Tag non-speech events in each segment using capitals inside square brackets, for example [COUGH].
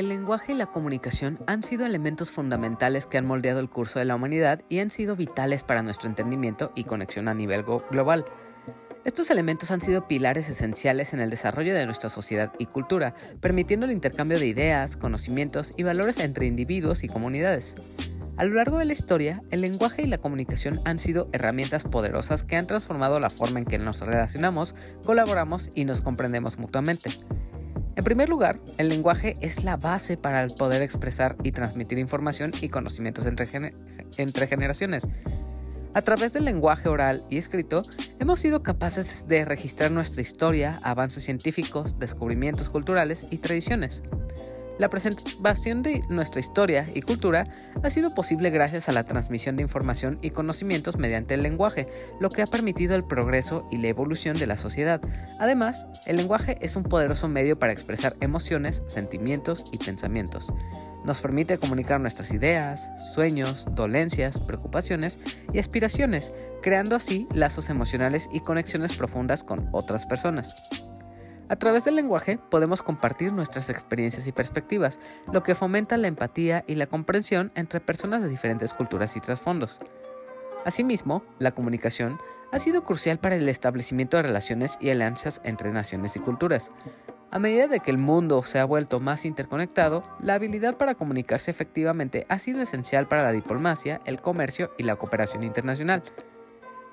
el lenguaje y la comunicación han sido elementos fundamentales que han moldeado el curso de la humanidad y han sido vitales para nuestro entendimiento y conexión a nivel global. Estos elementos han sido pilares esenciales en el desarrollo de nuestra sociedad y cultura, permitiendo el intercambio de ideas, conocimientos y valores entre individuos y comunidades. A lo largo de la historia, el lenguaje y la comunicación han sido herramientas poderosas que han transformado la forma en que nos relacionamos, colaboramos y nos comprendemos mutuamente. En primer lugar, el lenguaje es la base para poder expresar y transmitir información y conocimientos entre, generaciones. A través del lenguaje oral y escrito, hemos sido capaces de registrar nuestra historia, avances científicos, descubrimientos culturales y tradiciones. La presentación de nuestra historia y cultura ha sido posible gracias a la transmisión de información y conocimientos mediante el lenguaje, lo que ha permitido el progreso y la evolución de la sociedad. Además, el lenguaje es un poderoso medio para expresar emociones, sentimientos y pensamientos. Nos permite comunicar nuestras ideas, sueños, dolencias, preocupaciones y aspiraciones, creando así lazos emocionales y conexiones profundas con otras personas. A través del lenguaje podemos compartir nuestras experiencias y perspectivas, lo que fomenta la empatía y la comprensión entre personas de diferentes culturas y trasfondos. Asimismo, la comunicación ha sido crucial para el establecimiento de relaciones y alianzas entre naciones y culturas. A medida de que el mundo se ha vuelto más interconectado, la habilidad para comunicarse efectivamente ha sido esencial para la diplomacia, el comercio y la cooperación internacional.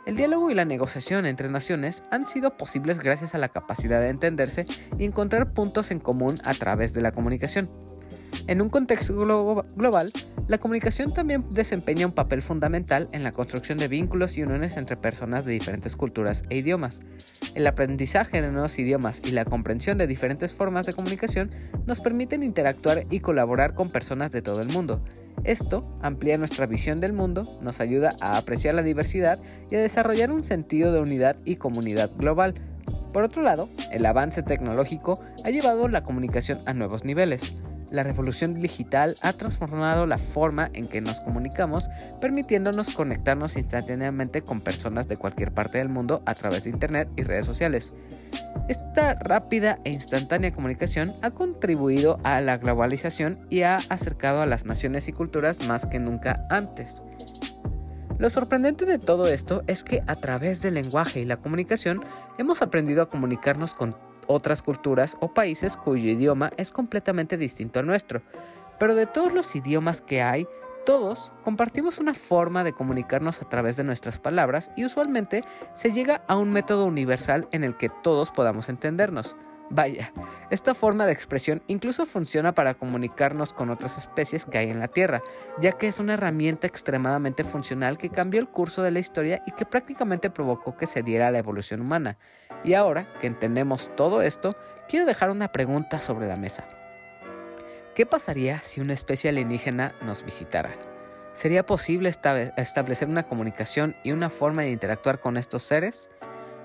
El diálogo y la negociación entre naciones han sido posibles gracias a la capacidad de entenderse y encontrar puntos en común a través de la comunicación. En un contexto global, la comunicación también desempeña un papel fundamental en la construcción de vínculos y uniones entre personas de diferentes culturas e idiomas. El aprendizaje de nuevos idiomas y la comprensión de diferentes formas de comunicación nos permiten interactuar y colaborar con personas de todo el mundo. Esto amplía nuestra visión del mundo, nos ayuda a apreciar la diversidad y a desarrollar un sentido de unidad y comunidad global. Por otro lado, el avance tecnológico ha llevado la comunicación a nuevos niveles. La revolución digital ha transformado la forma en que nos comunicamos, permitiéndonos conectarnos instantáneamente con personas de cualquier parte del mundo a través de Internet y redes sociales. Esta rápida e instantánea comunicación ha contribuido a la globalización y ha acercado a las naciones y culturas más que nunca antes. Lo sorprendente de todo esto es que a través del lenguaje y la comunicación hemos aprendido a comunicarnos con otras culturas o países cuyo idioma es completamente distinto al nuestro. Pero de todos los idiomas que hay, todos compartimos una forma de comunicarnos a través de nuestras palabras y usualmente se llega a un método universal en el que todos podamos entendernos. Vaya, esta forma de expresión incluso funciona para comunicarnos con otras especies que hay en la Tierra, ya que es una herramienta extremadamente funcional que cambió el curso de la historia y que prácticamente provocó que se diera la evolución humana. Y ahora que entendemos todo esto, quiero dejar una pregunta sobre la mesa. ¿Qué pasaría si una especie alienígena nos visitara? ¿Sería posible establecer una comunicación y una forma de interactuar con estos seres?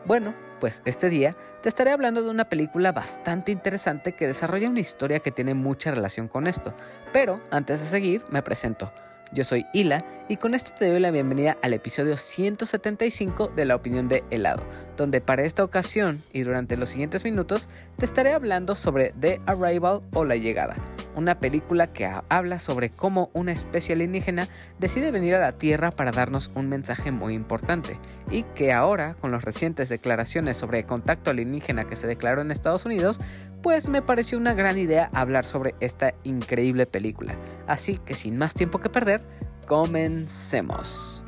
Bueno, pues este día te estaré hablando de una película bastante interesante que desarrolla una historia que tiene mucha relación con esto. Pero antes de seguir, me presento. Yo soy Hila y con esto te doy la bienvenida al episodio 175 de La opinión de helado, donde para esta ocasión y durante los siguientes minutos te estaré hablando sobre The Arrival o La llegada, una película que habla sobre cómo una especie alienígena decide venir a la Tierra para darnos un mensaje muy importante y que ahora, con las recientes declaraciones sobre contacto alienígena que se declaró en Estados Unidos, pues me pareció una gran idea hablar sobre esta increíble película. Así que sin más tiempo que perder, comencemos.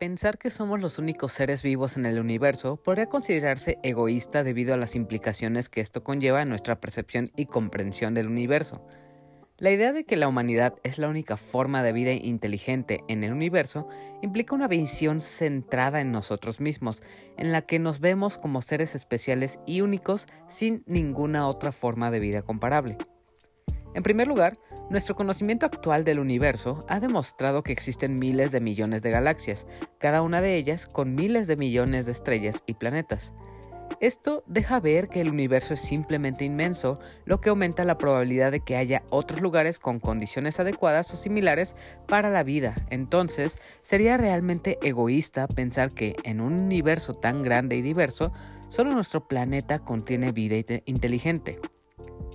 Pensar que somos los únicos seres vivos en el universo podría considerarse egoísta debido a las implicaciones que esto conlleva en nuestra percepción y comprensión del universo. La idea de que la humanidad es la única forma de vida inteligente en el universo implica una visión centrada en nosotros mismos, en la que nos vemos como seres especiales y únicos sin ninguna otra forma de vida comparable. En primer lugar, nuestro conocimiento actual del universo ha demostrado que existen miles de millones de galaxias, cada una de ellas con miles de millones de estrellas y planetas. Esto deja ver que el universo es simplemente inmenso, lo que aumenta la probabilidad de que haya otros lugares con condiciones adecuadas o similares para la vida. Entonces, sería realmente egoísta pensar que en un universo tan grande y diverso, solo nuestro planeta contiene vida inteligente.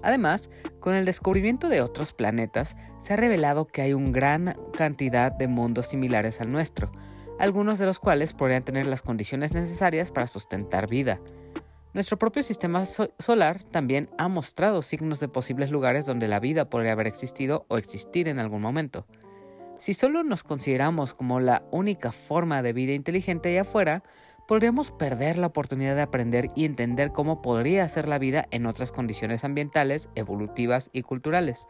Además, con el descubrimiento de otros planetas, se ha revelado que hay una gran cantidad de mundos similares al nuestro, algunos de los cuales podrían tener las condiciones necesarias para sustentar vida. Nuestro propio sistema solar también ha mostrado signos de posibles lugares donde la vida podría haber existido o existir en algún momento. Si solo nos consideramos como la única forma de vida inteligente allá afuera, podríamos perder la oportunidad de aprender y entender cómo podría ser la vida en otras condiciones ambientales, evolutivas y culturales.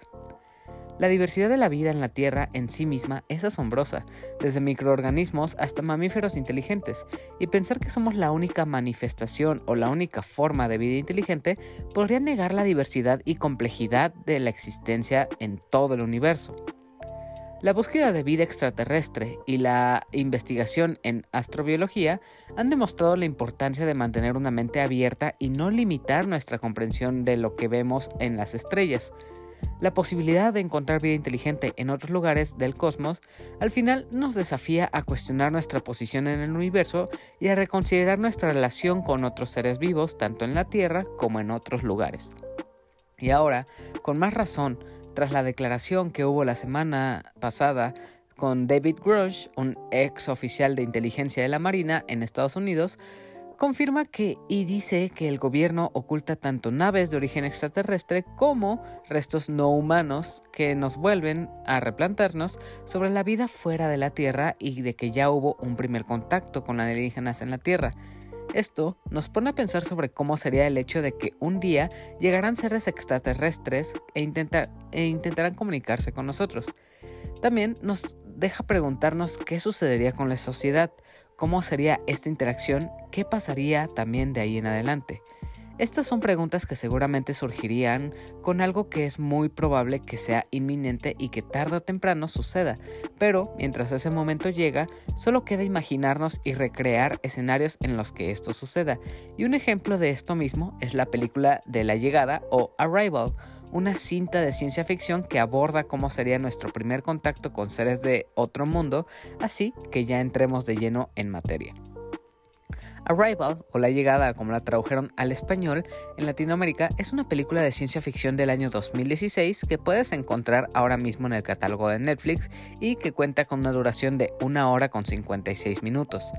La diversidad de la vida en la Tierra en sí misma es asombrosa, desde microorganismos hasta mamíferos inteligentes, y pensar que somos la única manifestación o la única forma de vida inteligente podría negar la diversidad y complejidad de la existencia en todo el universo. La búsqueda de vida extraterrestre y la investigación en astrobiología han demostrado la importancia de mantener una mente abierta y no limitar nuestra comprensión de lo que vemos en las estrellas, la posibilidad de encontrar vida inteligente en otros lugares del cosmos al final nos desafía a cuestionar nuestra posición en el universo y a reconsiderar nuestra relación con otros seres vivos, tanto en la Tierra como en otros lugares. Y ahora, con más razón, tras la declaración que hubo la semana pasada con David Grush, un ex oficial de inteligencia de la Marina en Estados Unidos, confirma que y dice que el gobierno oculta tanto naves de origen extraterrestre como restos no humanos que nos vuelven a replantarnos sobre la vida fuera de la Tierra y de que ya hubo un primer contacto con alienígenas en la Tierra. Esto nos pone a pensar sobre cómo sería el hecho de que un día llegarán seres extraterrestres e, intentar, e intentarán comunicarse con nosotros. También nos deja preguntarnos qué sucedería con la sociedad, cómo sería esta interacción, qué pasaría también de ahí en adelante. Estas son preguntas que seguramente surgirían con algo que es muy probable que sea inminente y que tarde o temprano suceda, pero mientras ese momento llega, solo queda imaginarnos y recrear escenarios en los que esto suceda. Y un ejemplo de esto mismo es la película de la llegada o Arrival, una cinta de ciencia ficción que aborda cómo sería nuestro primer contacto con seres de otro mundo, así que ya entremos de lleno en materia. Arrival, o La Llegada como la tradujeron al español en Latinoamérica, es una película de ciencia ficción del año 2016 que puedes encontrar ahora mismo en el catálogo de Netflix y que cuenta con una duración de una hora con 56 minutos.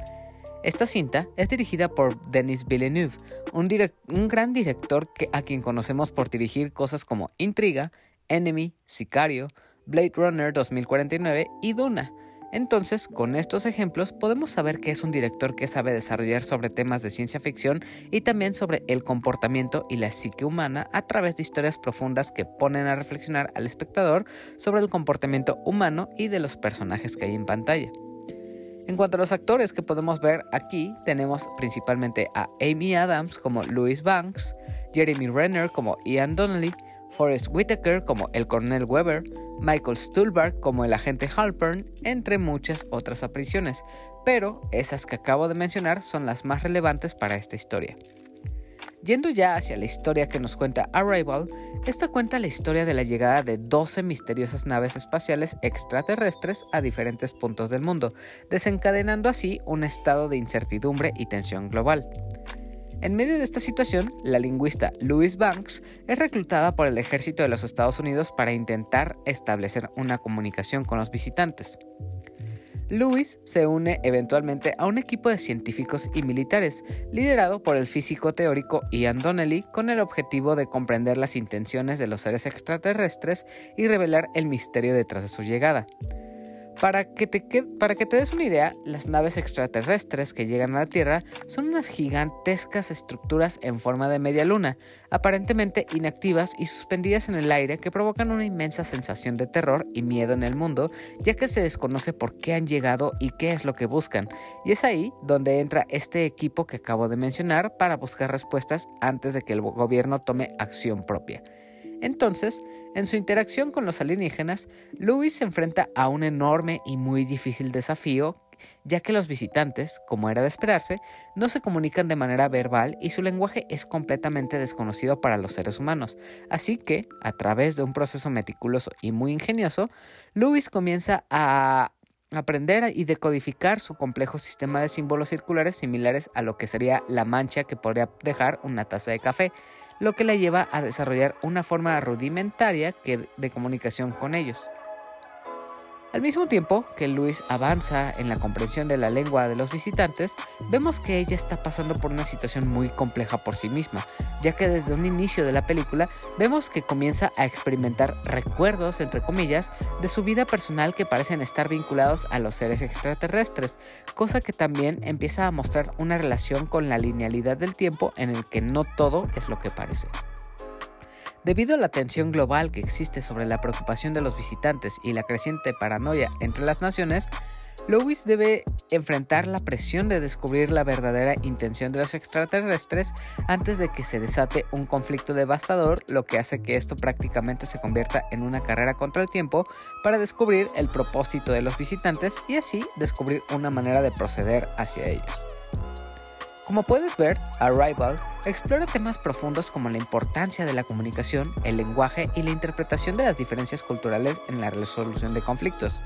Esta cinta es dirigida por Denis Villeneuve, un, gran director que, a quien conocemos por dirigir cosas como Intriga, Enemy, Sicario, Blade Runner 2049 y Duna. Entonces, con estos ejemplos podemos saber que es un director que sabe desarrollar sobre temas de ciencia ficción y también sobre el comportamiento y la psique humana a través de historias profundas que ponen a reflexionar al espectador sobre el comportamiento humano y de los personajes que hay en pantalla. En cuanto a los actores que podemos ver aquí, tenemos principalmente a Amy Adams como Louis Banks, Jeremy Renner como Ian Donnelly, Forrest Whitaker como el coronel Weber, Michael Stuhlbarg como el agente Halpern, entre muchas otras apariciones, pero esas que acabo de mencionar son las más relevantes para esta historia. Yendo ya hacia la historia que nos cuenta Arrival, esta cuenta la historia de la llegada de 12 misteriosas naves espaciales extraterrestres a diferentes puntos del mundo, desencadenando así un estado de incertidumbre y tensión global. En medio de esta situación, la lingüista Louise Banks es reclutada por el ejército de los Estados Unidos para intentar establecer una comunicación con los visitantes. Lewis se une eventualmente a un equipo de científicos y militares, liderado por el físico teórico Ian Donnelly, con el objetivo de comprender las intenciones de los seres extraterrestres y revelar el misterio detrás de su llegada. Para que, te des una idea, las naves extraterrestres que llegan a la Tierra son unas gigantescas estructuras en forma de media luna, aparentemente inactivas y suspendidas en el aire que provocan una inmensa sensación de terror y miedo en el mundo, ya que se desconoce por qué han llegado y qué es lo que buscan. Y es ahí donde entra este equipo que acabo de mencionar para buscar respuestas antes de que el gobierno tome acción propia. Entonces, en su interacción con los alienígenas, Louis se enfrenta a un enorme y muy difícil desafío ya que los visitantes, como era de esperarse, no se comunican de manera verbal y su lenguaje es completamente desconocido para los seres humanos. Así que, a través de un proceso meticuloso y muy ingenioso, Lewis comienza a aprender y decodificar su complejo sistema de símbolos circulares similares a lo que sería la mancha que podría dejar una taza de café, lo que le lleva a desarrollar una forma rudimentaria de comunicación con ellos. Al mismo tiempo que Luis avanza en la comprensión de la lengua de los visitantes, vemos que ella está pasando por una situación muy compleja por sí misma, ya que desde un inicio de la película vemos que comienza a experimentar recuerdos, entre comillas, de su vida personal que parecen estar vinculados a los seres extraterrestres, cosa que también empieza a mostrar una relación con la linealidad del tiempo en el que no todo es lo que parece. Debido a la tensión global que existe sobre la preocupación de los visitantes y la creciente paranoia entre las naciones, Lewis debe enfrentar la presión de descubrir la verdadera intención de los extraterrestres antes de que se desate un conflicto devastador, lo que hace que esto prácticamente se convierta en una carrera contra el tiempo para descubrir el propósito de los visitantes y así descubrir una manera de proceder hacia ellos. Como puedes ver, Arrival explora temas profundos como la importancia de la comunicación, el lenguaje y la interpretación de las diferencias culturales en la resolución de conflictos.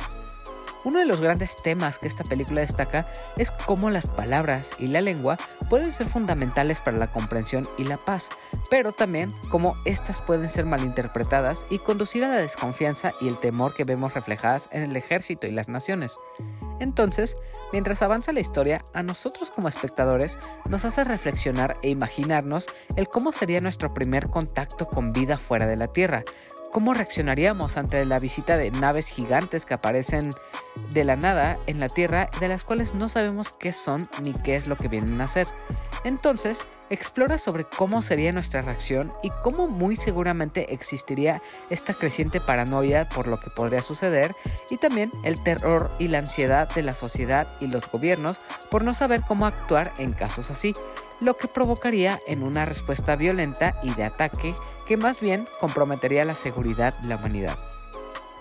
Uno de los grandes temas que esta película destaca es cómo las palabras y la lengua pueden ser fundamentales para la comprensión y la paz, pero también cómo éstas pueden ser malinterpretadas y conducir a la desconfianza y el temor que vemos reflejadas en el ejército y las naciones. Entonces, mientras avanza la historia, a nosotros como espectadores nos hace reflexionar e imaginarnos el cómo sería nuestro primer contacto con vida fuera de la Tierra, ¿Cómo reaccionaríamos ante la visita de naves gigantes que aparecen de la nada en la Tierra de las cuales no sabemos qué son ni qué es lo que vienen a hacer? Entonces, explora sobre cómo sería nuestra reacción y cómo muy seguramente existiría esta creciente paranoia por lo que podría suceder y también el terror y la ansiedad de la sociedad y los gobiernos por no saber cómo actuar en casos así lo que provocaría en una respuesta violenta y de ataque que más bien comprometería la seguridad de la humanidad.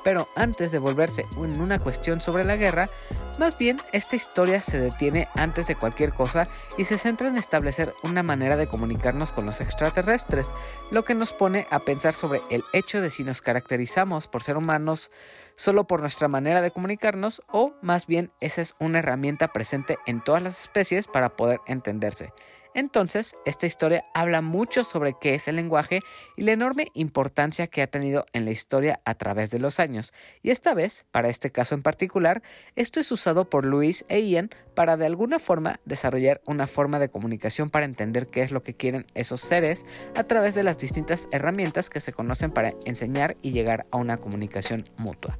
Pero antes de volverse en una cuestión sobre la guerra, más bien esta historia se detiene antes de cualquier cosa y se centra en establecer una manera de comunicarnos con los extraterrestres, lo que nos pone a pensar sobre el hecho de si nos caracterizamos por ser humanos solo por nuestra manera de comunicarnos o más bien esa es una herramienta presente en todas las especies para poder entenderse. Entonces, esta historia habla mucho sobre qué es el lenguaje y la enorme importancia que ha tenido en la historia a través de los años. Y esta vez, para este caso en particular, esto es usado por Luis e Ian para de alguna forma desarrollar una forma de comunicación para entender qué es lo que quieren esos seres a través de las distintas herramientas que se conocen para enseñar y llegar a una comunicación mutua.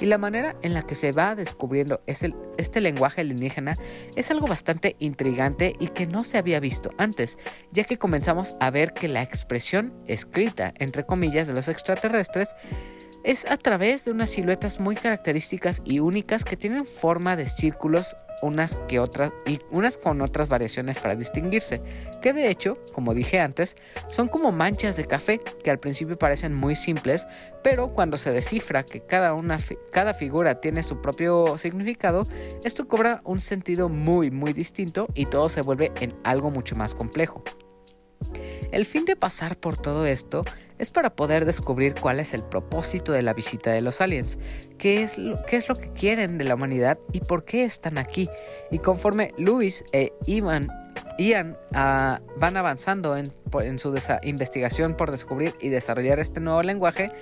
Y la manera en la que se va descubriendo este lenguaje alienígena es algo bastante intrigante y que no se había visto antes, ya que comenzamos a ver que la expresión escrita, entre comillas, de los extraterrestres es a través de unas siluetas muy características y únicas que tienen forma de círculos unas que otras y unas con otras variaciones para distinguirse, que de hecho, como dije antes, son como manchas de café que al principio parecen muy simples, pero cuando se descifra que cada una cada figura tiene su propio significado, esto cobra un sentido muy muy distinto y todo se vuelve en algo mucho más complejo. El fin de pasar por todo esto es para poder descubrir cuál es el propósito de la visita de los aliens, qué es lo, es lo que quieren de la humanidad y por qué están aquí. Y conforme Luis e Ivan Ian ah, van avanzando en, su investigación por descubrir y desarrollar este nuevo lenguaje,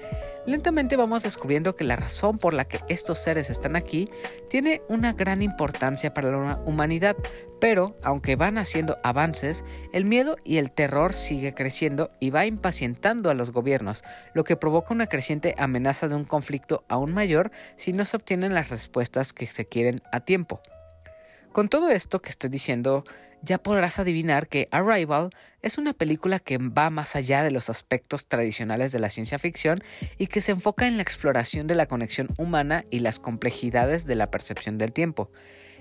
lentamente vamos descubriendo que la razón por la que estos seres están aquí tiene una gran importancia para la humanidad, pero aunque van haciendo avances, el miedo y el terror sigue creciendo y va impacientando a los gobiernos, lo que provoca una creciente amenaza de un conflicto aún mayor si no se obtienen las respuestas que se quieren a tiempo. Con todo esto que estoy diciendo, ya podrás adivinar que Arrival es una película que va más allá de los aspectos tradicionales de la ciencia ficción y que se enfoca en la exploración de la conexión humana y las complejidades de la percepción del tiempo.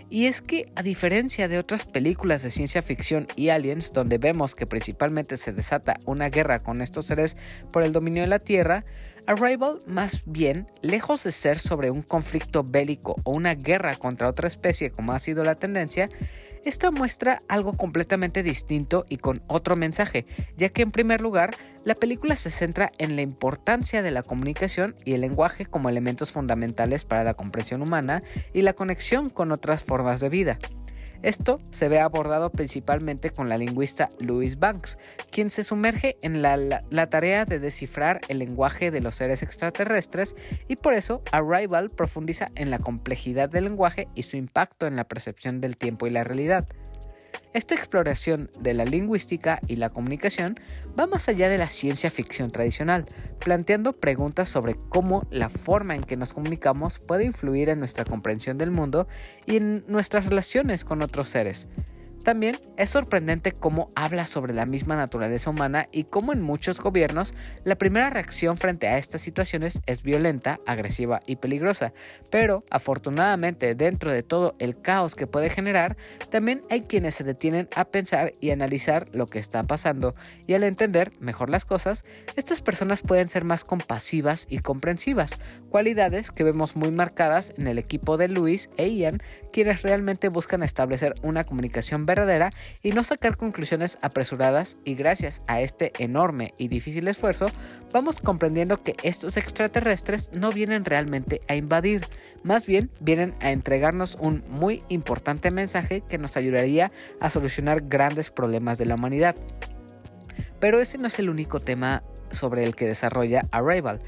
Y es que, a diferencia de otras películas de ciencia ficción y aliens, donde vemos que principalmente se desata una guerra con estos seres por el dominio de la Tierra, Arrival, más bien, lejos de ser sobre un conflicto bélico o una guerra contra otra especie como ha sido la tendencia, esta muestra algo completamente distinto y con otro mensaje, ya que en primer lugar, la película se centra en la importancia de la comunicación y el lenguaje como elementos fundamentales para la comprensión humana y la conexión con otras formas de vida. Esto se ve abordado principalmente con la lingüista Louise Banks, quien se sumerge en la, tarea de descifrar el lenguaje de los seres extraterrestres y por eso Arrival profundiza en la complejidad del lenguaje y su impacto en la percepción del tiempo y la realidad. Esta exploración de la lingüística y la comunicación va más allá de la ciencia ficción tradicional, planteando preguntas sobre cómo la forma en que nos comunicamos puede influir en nuestra comprensión del mundo y en nuestras relaciones con otros seres. También es sorprendente cómo habla sobre la misma naturaleza humana y cómo en muchos gobiernos la primera reacción frente a estas situaciones es violenta, agresiva y peligrosa. Pero afortunadamente dentro de todo el caos que puede generar, también hay quienes se detienen a pensar y analizar lo que está pasando y al entender mejor las cosas, estas personas pueden ser más compasivas y comprensivas, cualidades que vemos muy marcadas en el equipo de Luis e Ian, quienes realmente buscan establecer una comunicación verdadera y no sacar conclusiones apresuradas y gracias a este enorme y difícil esfuerzo vamos comprendiendo que estos extraterrestres no vienen realmente a invadir, más bien vienen a entregarnos un muy importante mensaje que nos ayudaría a solucionar grandes problemas de la humanidad. Pero ese no es el único tema sobre el que desarrolla Arrival.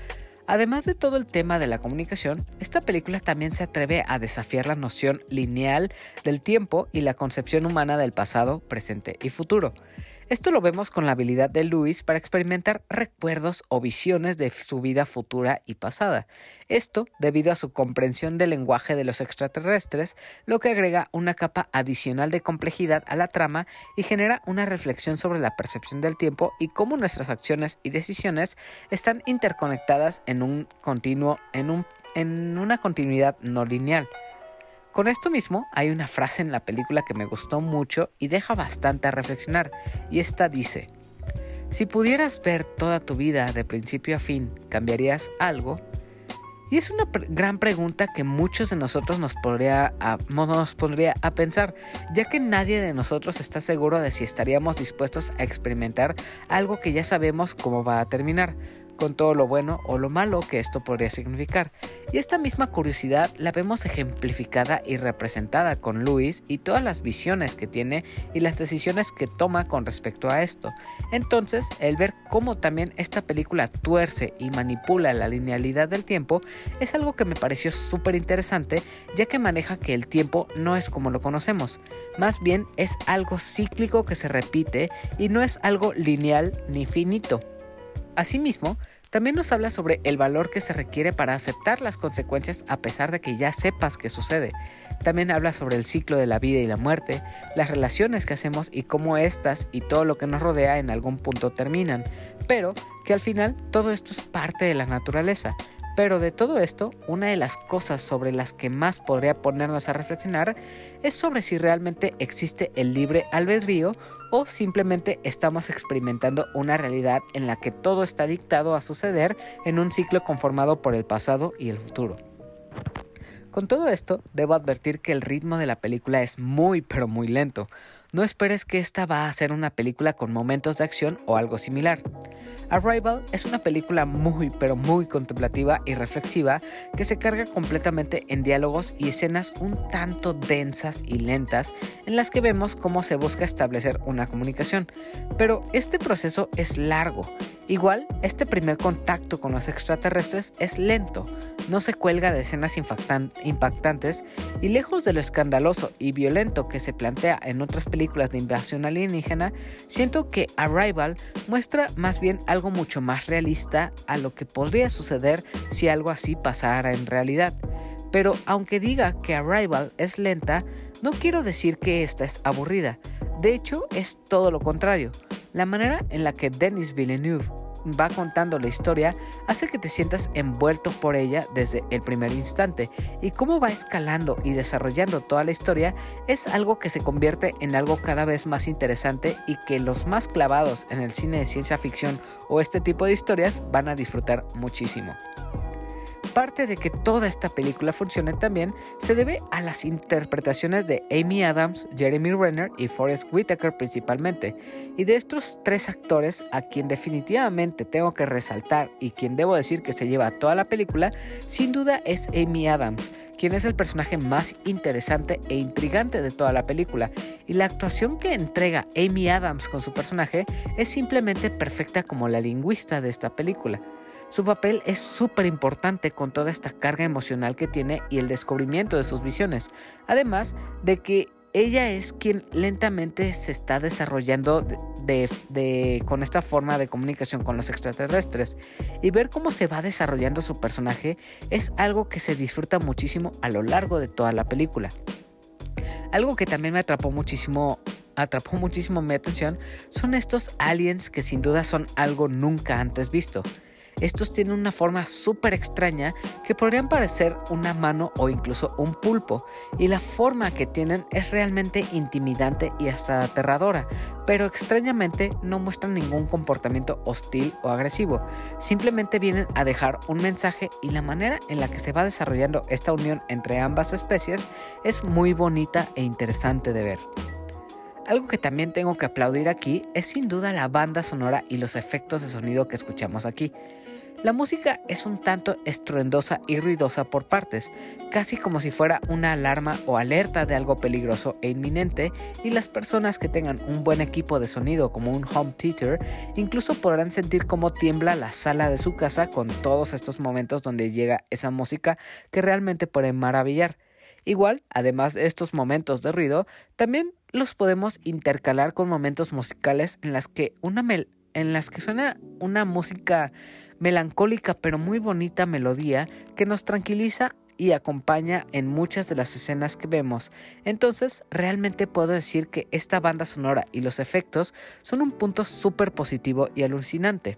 Además de todo el tema de la comunicación, esta película también se atreve a desafiar la noción lineal del tiempo y la concepción humana del pasado, presente y futuro. Esto lo vemos con la habilidad de Lewis para experimentar recuerdos o visiones de su vida futura y pasada. Esto debido a su comprensión del lenguaje de los extraterrestres, lo que agrega una capa adicional de complejidad a la trama y genera una reflexión sobre la percepción del tiempo y cómo nuestras acciones y decisiones están interconectadas en un continuo, en, en una continuidad no lineal. Con esto mismo, hay una frase en la película que me gustó mucho y deja bastante a reflexionar, y esta dice, si pudieras ver toda tu vida de principio a fin, ¿cambiarías algo? Y es una gran pregunta que muchos de nosotros nos, podría nos pondría a pensar, ya que nadie de nosotros está seguro de si estaríamos dispuestos a experimentar algo que ya sabemos cómo va a terminar con todo lo bueno o lo malo que esto podría significar. Y esta misma curiosidad la vemos ejemplificada y representada con Luis y todas las visiones que tiene y las decisiones que toma con respecto a esto. Entonces, el ver cómo también esta película tuerce y manipula la linealidad del tiempo es algo que me pareció súper interesante, ya que maneja que el tiempo no es como lo conocemos, más bien es algo cíclico que se repite y no es algo lineal ni finito. Asimismo, también nos habla sobre el valor que se requiere para aceptar las consecuencias a pesar de que ya sepas que sucede. También habla sobre el ciclo de la vida y la muerte, las relaciones que hacemos y cómo éstas y todo lo que nos rodea en algún punto terminan, pero que al final todo esto es parte de la naturaleza, pero de todo esto, una de las cosas sobre las que más podría ponernos a reflexionar es sobre si realmente existe el libre albedrío o simplemente estamos experimentando una realidad en la que todo está dictado a suceder en un ciclo conformado por el pasado y el futuro. Con todo esto, debo advertir que el ritmo de la película es muy pero muy lento. No esperes que esta va a ser una película con momentos de acción o algo similar. Arrival es una película muy pero muy contemplativa y reflexiva que se carga completamente en diálogos y escenas un tanto densas y lentas en las que vemos cómo se busca establecer una comunicación. Pero este proceso es largo. Igual, este primer contacto con los extraterrestres es lento, no se cuelga de escenas impactantes y lejos de lo escandaloso y violento que se plantea en otras películas de invasión alienígena, siento que Arrival muestra más bien algo algo mucho más realista a lo que podría suceder si algo así pasara en realidad. Pero aunque diga que Arrival es lenta, no quiero decir que esta es aburrida. De hecho, es todo lo contrario. La manera en la que Denis Villeneuve va contando la historia hace que te sientas envuelto por ella desde el primer instante y cómo va escalando y desarrollando toda la historia es algo que se convierte en algo cada vez más interesante y que los más clavados en el cine de ciencia ficción o este tipo de historias van a disfrutar muchísimo. Parte de que toda esta película funcione también se debe a las interpretaciones de Amy Adams, Jeremy Renner y Forrest Whitaker principalmente. Y de estos tres actores, a quien definitivamente tengo que resaltar y quien debo decir que se lleva toda la película, sin duda es Amy Adams, quien es el personaje más interesante e intrigante de toda la película. Y la actuación que entrega Amy Adams con su personaje es simplemente perfecta como la lingüista de esta película. Su papel es súper importante con toda esta carga emocional que tiene y el descubrimiento de sus visiones. Además de que ella es quien lentamente se está desarrollando con esta forma de comunicación con los extraterrestres. Y ver cómo se va desarrollando su personaje es algo que se disfruta muchísimo a lo largo de toda la película. Algo que también me atrapó muchísimo atrapó muchísimo mi atención son estos aliens que sin duda son algo nunca antes visto. Estos tienen una forma súper extraña que podrían parecer una mano o incluso un pulpo, y la forma que tienen es realmente intimidante y hasta aterradora, pero extrañamente no muestran ningún comportamiento hostil o agresivo, simplemente vienen a dejar un mensaje y la manera en la que se va desarrollando esta unión entre ambas especies es muy bonita e interesante de ver. Algo que también tengo que aplaudir aquí es sin duda la banda sonora y los efectos de sonido que escuchamos aquí. La música es un tanto estruendosa y ruidosa por partes, casi como si fuera una alarma o alerta de algo peligroso e inminente, y las personas que tengan un buen equipo de sonido como un home theater incluso podrán sentir cómo tiembla la sala de su casa con todos estos momentos donde llega esa música que realmente puede maravillar. Igual, además de estos momentos de ruido, también los podemos intercalar con momentos musicales en las que una en las que suena una música melancólica pero muy bonita melodía que nos tranquiliza y acompaña en muchas de las escenas que vemos. Entonces, realmente puedo decir que esta banda sonora y los efectos son un punto súper positivo y alucinante.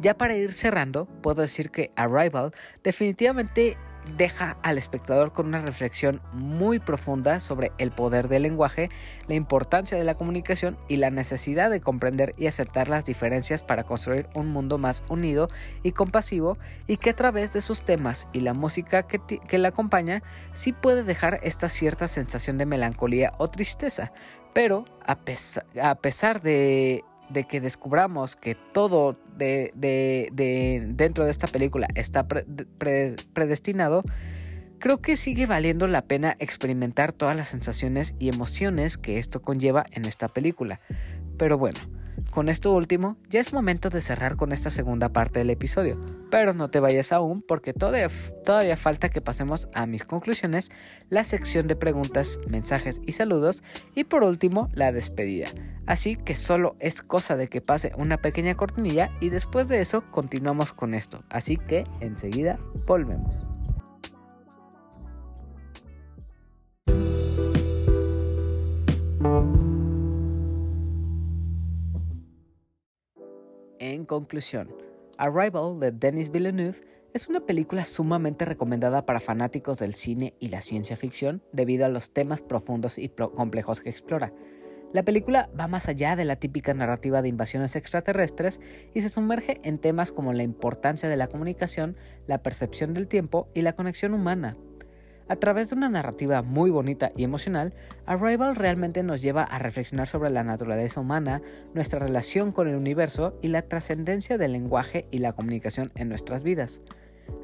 Ya para ir cerrando, puedo decir que Arrival definitivamente deja al espectador con una reflexión muy profunda sobre el poder del lenguaje, la importancia de la comunicación y la necesidad de comprender y aceptar las diferencias para construir un mundo más unido y compasivo y que a través de sus temas y la música que, la acompaña sí puede dejar esta cierta sensación de melancolía o tristeza, pero a pesar de de que descubramos que todo de, dentro de esta película está predestinado, creo que sigue valiendo la pena experimentar todas las sensaciones y emociones que esto conlleva en esta película. Pero bueno, con esto último, ya es momento de cerrar con esta segunda parte del episodio, pero no te vayas aún porque todavía, falta que pasemos a mis conclusiones, la sección de preguntas, mensajes y saludos y por último la despedida. Así que solo es cosa de que pase una pequeña cortinilla y después de eso continuamos con esto, así que enseguida volvemos. Conclusión, Arrival de Denis Villeneuve es una película sumamente recomendada para fanáticos del cine y la ciencia ficción debido a los temas profundos y complejos que explora. La película va más allá de la típica narrativa de invasiones extraterrestres y se sumerge en temas como la importancia de la comunicación, la percepción del tiempo y la conexión humana. A través de una narrativa muy bonita y emocional, Arrival realmente nos lleva a reflexionar sobre la naturaleza humana, nuestra relación con el universo y la trascendencia del lenguaje y la comunicación en nuestras vidas.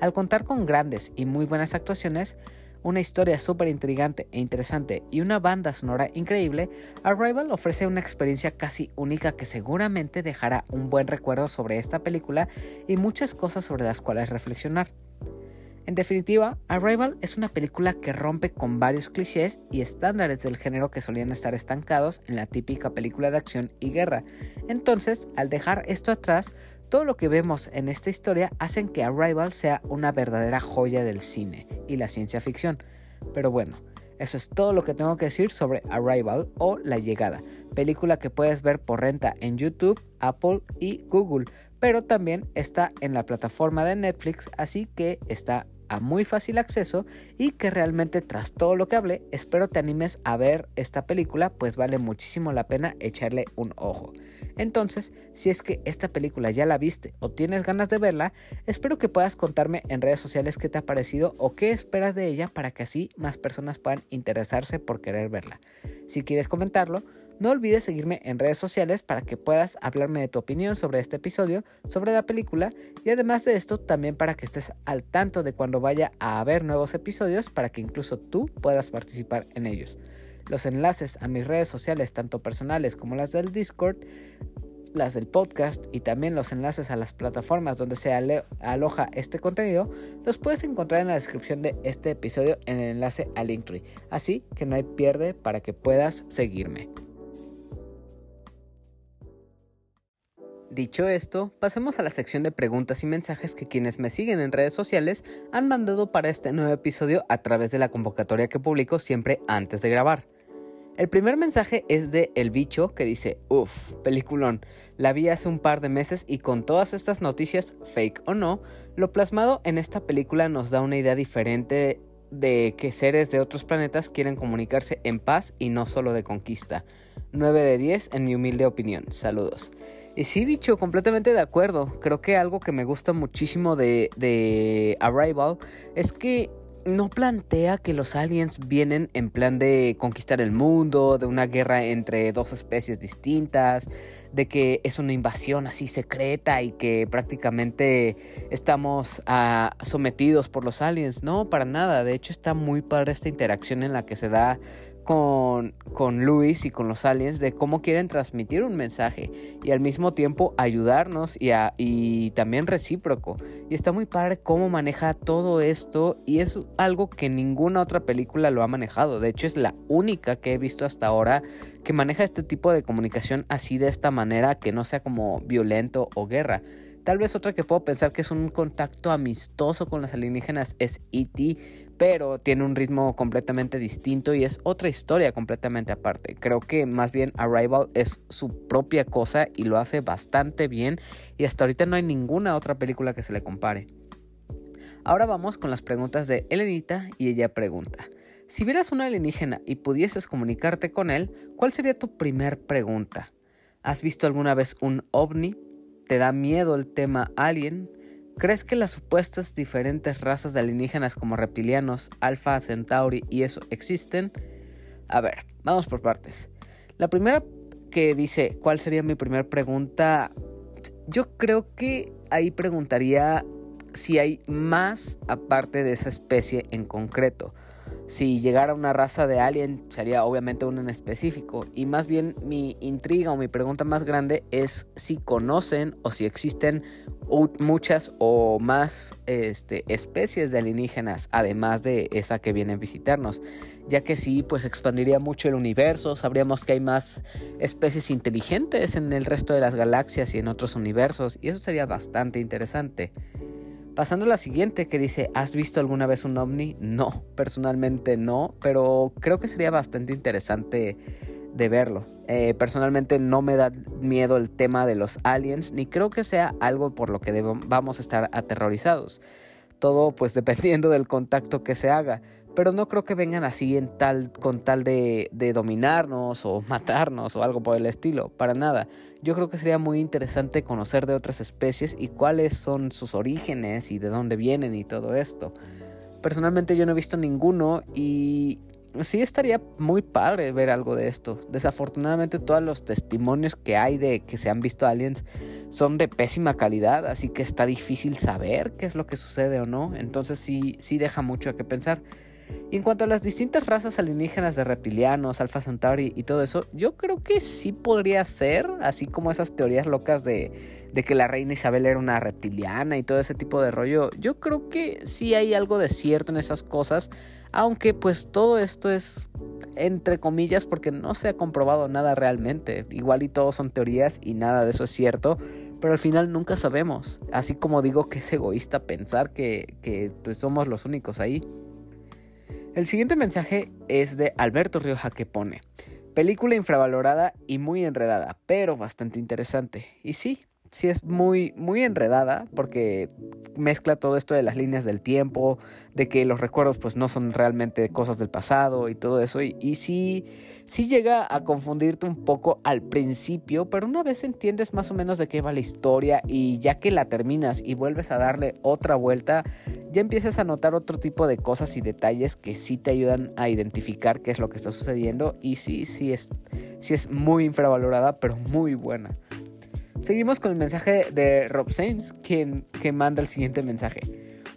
Al contar con grandes y muy buenas actuaciones, una historia súper intrigante e interesante y una banda sonora increíble, Arrival ofrece una experiencia casi única que seguramente dejará un buen recuerdo sobre esta película y muchas cosas sobre las cuales reflexionar. En definitiva, Arrival es una película que rompe con varios clichés y estándares del género que solían estar estancados en la típica película de acción y guerra. Entonces, al dejar esto atrás, todo lo que vemos en esta historia hacen que Arrival sea una verdadera joya del cine y la ciencia ficción. Pero bueno, Eso es todo lo que tengo que decir sobre Arrival o La Llegada, película que puedes ver por renta en YouTube, Apple y Google, pero también está en la plataforma de Netflix, así que está a muy fácil acceso y que realmente tras todo lo que hablé, espero te animes a ver esta película, pues vale muchísimo la pena echarle un ojo. Entonces, si es que esta película ya la viste o tienes ganas de verla, espero que puedas contarme en redes sociales qué te ha parecido o qué esperas de ella para que así más personas puedan interesarse por querer verla. Si quieres comentarlo, no olvides seguirme en redes sociales para que puedas hablarme de tu opinión sobre este episodio, sobre la película y además de esto también para que estés al tanto de cuando vaya a haber nuevos episodios para que incluso tú puedas participar en ellos. Los enlaces a mis redes sociales, tanto personales como las del Discord, las del podcast y también los enlaces a las plataformas donde se aloja este contenido, los puedes encontrar en la descripción de este episodio en el enlace a Linktree. Así que no hay pierde para que puedas seguirme. Dicho esto, pasemos a la sección de preguntas y mensajes que quienes me siguen en redes sociales han mandado para este nuevo episodio a través de la convocatoria que publico siempre antes de grabar. El primer mensaje es de El Bicho que dice, uff, peliculón, la vi hace un par de meses y con todas estas noticias, fake o no, lo plasmado en esta película nos da una idea diferente de que seres de otros planetas quieren comunicarse en paz y no solo de conquista. 9 de 10 en mi humilde opinión. Saludos. Y sí, bicho, completamente de acuerdo. Creo que algo que me gusta muchísimo de, Arrival es que no plantea que los aliens vienen en plan de conquistar el mundo, de una guerra entre dos especies distintas, de que es una invasión así secreta y que prácticamente estamos ah, sometidos por los aliens. No, para nada. De hecho, está muy padre esta interacción en la que se da con, con Luis y con los aliens de cómo quieren transmitir un mensaje y al mismo tiempo ayudarnos y, y también recíproco. Y está muy padre cómo maneja todo esto y es algo que ninguna otra película lo ha manejado. De hecho es la única que he visto hasta ahora que maneja este tipo de comunicación así de esta manera que no sea como violento o guerra. Tal vez otra que puedo pensar que es un contacto amistoso con los alienígenas es E.T., pero tiene un ritmo completamente distinto y es otra historia completamente aparte. Creo que más bien Arrival es su propia cosa y lo hace bastante bien y hasta ahorita no hay ninguna otra película que se le compare. Ahora vamos con las preguntas de Elenita y ella pregunta, si vieras un alienígena y pudieses comunicarte con él, ¿cuál sería tu primer pregunta? ¿Has visto alguna vez un ovni? ¿Te da miedo el tema alien? ¿Crees que las supuestas diferentes razas de alienígenas como reptilianos, Alpha Centauri y eso existen? A ver, vamos por partes. La primera que dice, ¿cuál sería mi primera pregunta? Yo creo que ahí preguntaría si hay más aparte de esa especie en concreto si llegara una raza de alien, sería obviamente uno en específico. Y más bien mi intriga o mi pregunta más grande es si conocen o si existen muchas o más este, especies de alienígenas, además de esa que viene a visitarnos. Ya que sí, pues expandiría mucho el universo, sabríamos que hay más especies inteligentes en el resto de las galaxias y en otros universos, y eso sería bastante interesante. Pasando a la siguiente que dice, ¿has visto alguna vez un ovni? No, personalmente no, pero creo que sería bastante interesante de verlo. Eh, personalmente no me da miedo el tema de los aliens, ni creo que sea algo por lo que vamos a estar aterrorizados. Todo pues [LAUGHS] dependiendo del contacto que se haga pero no creo que vengan así en tal, con tal de, de, dominarnos o [LAUGHS] matarnos o algo por el estilo, para nada. Yo creo que sería muy interesante conocer de otras especies y cuáles son sus orígenes y de dónde vienen y todo esto. Personalmente yo no he visto ninguno y sí estaría muy padre ver algo de esto. Desafortunadamente todos los testimonios que hay de que se han visto aliens son de pésima calidad, así que está difícil saber qué es lo que sucede o no. Entonces sí, sí deja mucho a qué pensar. Y en cuanto a las distintas razas alienígenas de reptilianos, Alpha Centauri y todo eso, yo creo que sí podría ser, así como esas teorías locas de, que la reina Isabel era una reptiliana y todo ese tipo de rollo. Yo creo que sí hay algo de cierto en esas cosas, aunque pues todo esto es entre comillas porque no se ha comprobado nada realmente. Igual y todos son teorías y nada de eso es cierto pero al final nunca sabemos. Así como digo que es egoísta pensar que, que pues somos los únicos ahí. El siguiente mensaje es de Alberto Rioja que pone, película infravalorada y muy enredada, pero bastante interesante. Y sí, sí es muy, muy enredada porque mezcla todo esto de las líneas del tiempo, de que los recuerdos pues no son realmente cosas del pasado y todo eso. Y, y sí, sí llega a confundirte un poco al principio, pero una vez entiendes más o menos de qué va la historia y ya que la terminas y vuelves a darle otra vuelta, ya empiezas a notar otro tipo de cosas y detalles que sí te ayudan a identificar qué es lo que está sucediendo. Y sí, sí es, sí es muy infravalorada, pero muy buena. Seguimos con el mensaje de Rob Sainz, quien manda el siguiente mensaje.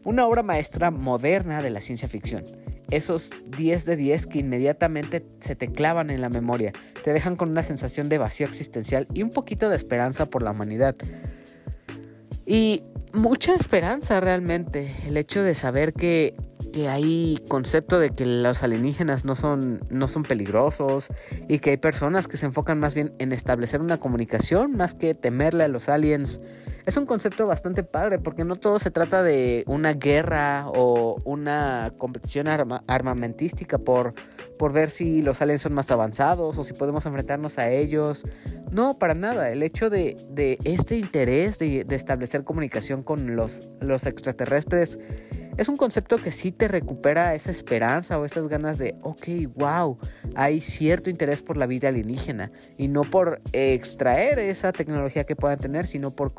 Una obra maestra moderna de la ciencia ficción. Esos 10 de 10 que inmediatamente se te clavan en la memoria, te dejan con una sensación de vacío existencial y un poquito de esperanza por la humanidad. Y mucha esperanza realmente, el hecho de saber que que hay concepto de que los alienígenas no son, no son peligrosos y que hay personas que se enfocan más bien en establecer una comunicación más que temerle a los aliens. Es un concepto bastante padre porque no todo se trata de una guerra o una competición armamentística por, por ver si los aliens son más avanzados o si podemos enfrentarnos a ellos. No, para nada. El hecho de, este interés de, de establecer comunicación con los, los extraterrestres es un concepto que sí te recupera esa esperanza o esas ganas de, ok, wow, hay cierto interés por la vida alienígena y no por extraer esa tecnología que puedan tener, sino por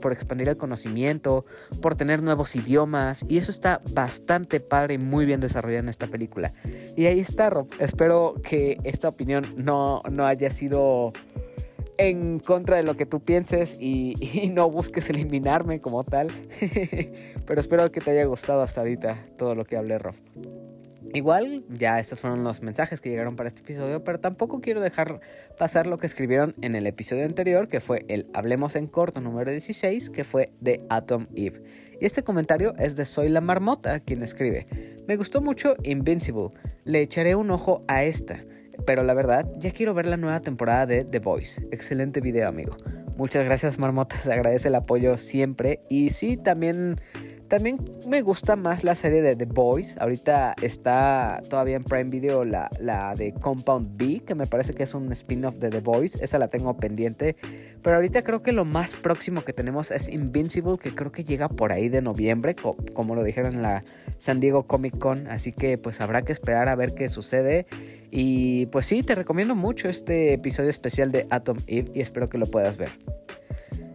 por expandir el conocimiento, por tener nuevos idiomas y eso está bastante padre y muy bien desarrollado en esta película. Y ahí está, Rob. Espero que esta opinión no, no haya sido en contra de lo que tú pienses y, [LAUGHS] no busques eliminarme como tal. [LAUGHS] Pero espero que te haya gustado hasta ahorita todo lo que hablé, Rob. Igual, ya estos fueron los mensajes que llegaron para este episodio, pero tampoco quiero dejar pasar lo que escribieron en el episodio anterior, que fue el Hablemos en corto número 16, que fue de Atom Eve. Y este comentario es de Soy la Marmota, quien escribe, me gustó mucho Invincible, le echaré un ojo a esta. Pero la verdad, ya quiero ver la nueva temporada de The Voice. Excelente video, amigo. Muchas gracias, Marmotas. Agradece el apoyo siempre. Y sí, también también me gusta más la serie de The Boys. Ahorita está todavía en Prime Video la, la, de Compound B, que me parece que es un spin-off de The Boys. Esa la tengo pendiente. Pero ahorita creo que lo más próximo que tenemos es Invincible, que creo que llega por ahí de noviembre, como lo dijeron en la San Diego Comic Con. Así que pues habrá que esperar a ver qué sucede. Y pues sí, te recomiendo mucho este episodio especial de Atom Eve y espero que lo puedas ver.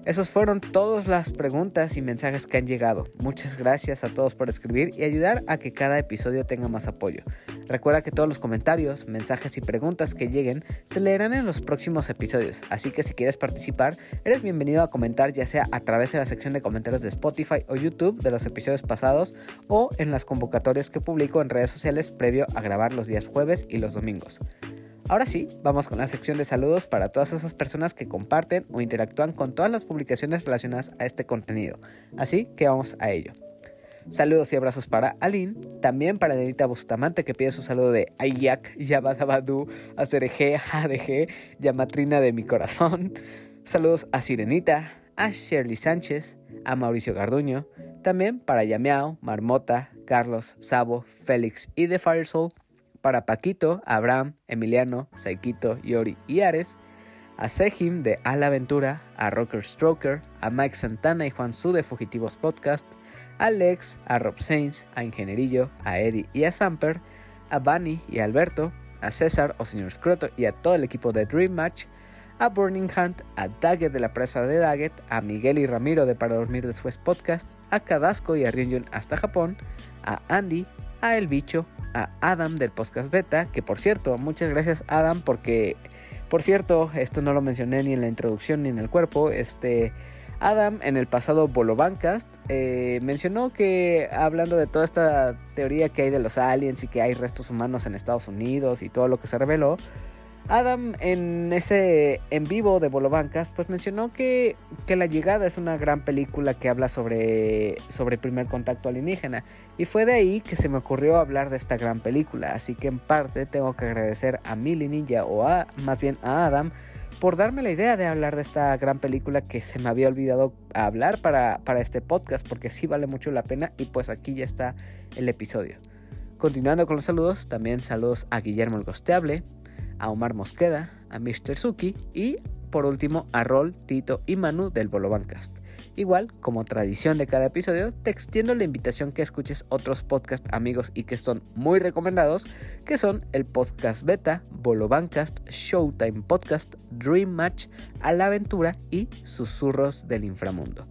Esas fueron todas las preguntas y mensajes que han llegado. Muchas gracias a todos por escribir y ayudar a que cada episodio tenga más apoyo. Recuerda que todos los comentarios, mensajes y preguntas que lleguen se leerán en los próximos episodios, así que si quieres participar, eres bienvenido a comentar ya sea a través de la sección de comentarios de Spotify o YouTube de los episodios pasados o en las convocatorias que publico en redes sociales previo a grabar los días jueves y los domingos. Ahora sí, vamos con la sección de saludos para todas esas personas que comparten o interactúan con todas las publicaciones relacionadas a este contenido. Así que vamos a ello. Saludos y abrazos para Aline, también para Nenita Bustamante que pide su saludo de Ayak, Yabadabadu, Acereje, ADG, Yamatrina de mi corazón. Saludos a Sirenita, a Shirley Sánchez, a Mauricio Garduño, también para Yameao, Marmota, Carlos, Sabo, Félix y The Firesoul para Paquito, Abraham, Emiliano, Saikito, Yori y Ares, a Sejim de A la Aventura, a Rocker Stroker, a Mike Santana y Juan Su de Fugitivos Podcast, a Alex, a Rob Sainz, a Ingenierillo, a Eddie y a Samper, a Bunny y a Alberto, a César o Señor Scroto y a todo el equipo de Dream Match, a Burning Hunt, a Daggett de la presa de Daggett, a Miguel y Ramiro de Para Dormir Después Podcast, a Cadasco y a Ryunjun hasta Japón, a Andy, a El Bicho, a Adam del podcast beta, que por cierto, muchas gracias Adam porque, por cierto, esto no lo mencioné ni en la introducción ni en el cuerpo, este... Adam en el pasado Bolobancast eh, mencionó que hablando de toda esta teoría que hay de los aliens y que hay restos humanos en Estados Unidos y todo lo que se reveló, Adam en ese en vivo de Bolobancas pues mencionó que, que, La Llegada es una gran película que habla sobre, sobre primer contacto alienígena y fue de ahí que se me ocurrió hablar de esta gran película, así que en parte tengo que agradecer a Milly Ninja o a más bien a Adam por darme la idea de hablar de esta gran película que se me había olvidado hablar para, para este podcast porque sí vale mucho la pena y pues aquí ya está el episodio. Continuando con los saludos, también saludos a Guillermo el Gosteable, a Omar Mosqueda, a Mr. Suki y por último a Rol, Tito y Manu del Bolobancast. Igual, como tradición de cada episodio, te extiendo la invitación que escuches otros podcast amigos y que son muy recomendados, que son el podcast beta, Bolobancast, Showtime Podcast, Dream Match, A la Aventura y Susurros del Inframundo.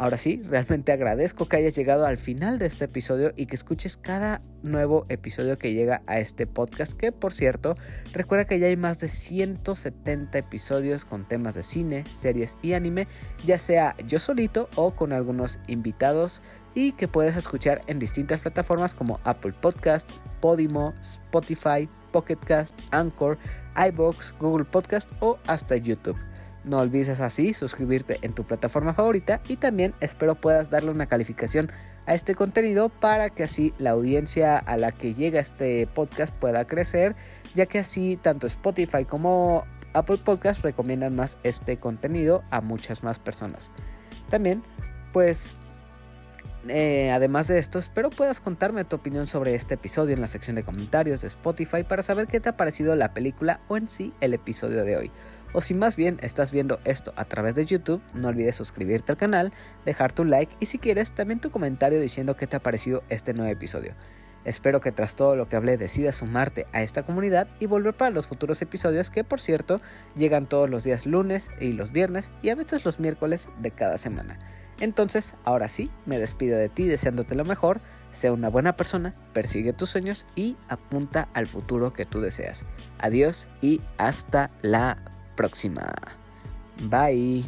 Ahora sí, realmente agradezco que hayas llegado al final de este episodio y que escuches cada nuevo episodio que llega a este podcast, que por cierto, recuerda que ya hay más de 170 episodios con temas de cine, series y anime, ya sea yo solito o con algunos invitados y que puedes escuchar en distintas plataformas como Apple Podcast, Podimo, Spotify, Pocket Cast, Anchor, iBox, Google Podcast o hasta YouTube. No olvides así suscribirte en tu plataforma favorita y también espero puedas darle una calificación a este contenido para que así la audiencia a la que llega este podcast pueda crecer, ya que así tanto Spotify como Apple Podcast recomiendan más este contenido a muchas más personas. También, pues eh, además de esto, espero puedas contarme tu opinión sobre este episodio en la sección de comentarios de Spotify para saber qué te ha parecido la película o en sí el episodio de hoy. O si más bien estás viendo esto a través de YouTube, no olvides suscribirte al canal, dejar tu like y si quieres también tu comentario diciendo qué te ha parecido este nuevo episodio. Espero que tras todo lo que hablé decidas sumarte a esta comunidad y volver para los futuros episodios que por cierto llegan todos los días lunes y los viernes y a veces los miércoles de cada semana. Entonces, ahora sí, me despido de ti deseándote lo mejor, sea una buena persona, persigue tus sueños y apunta al futuro que tú deseas. Adiós y hasta la próxima. Bye.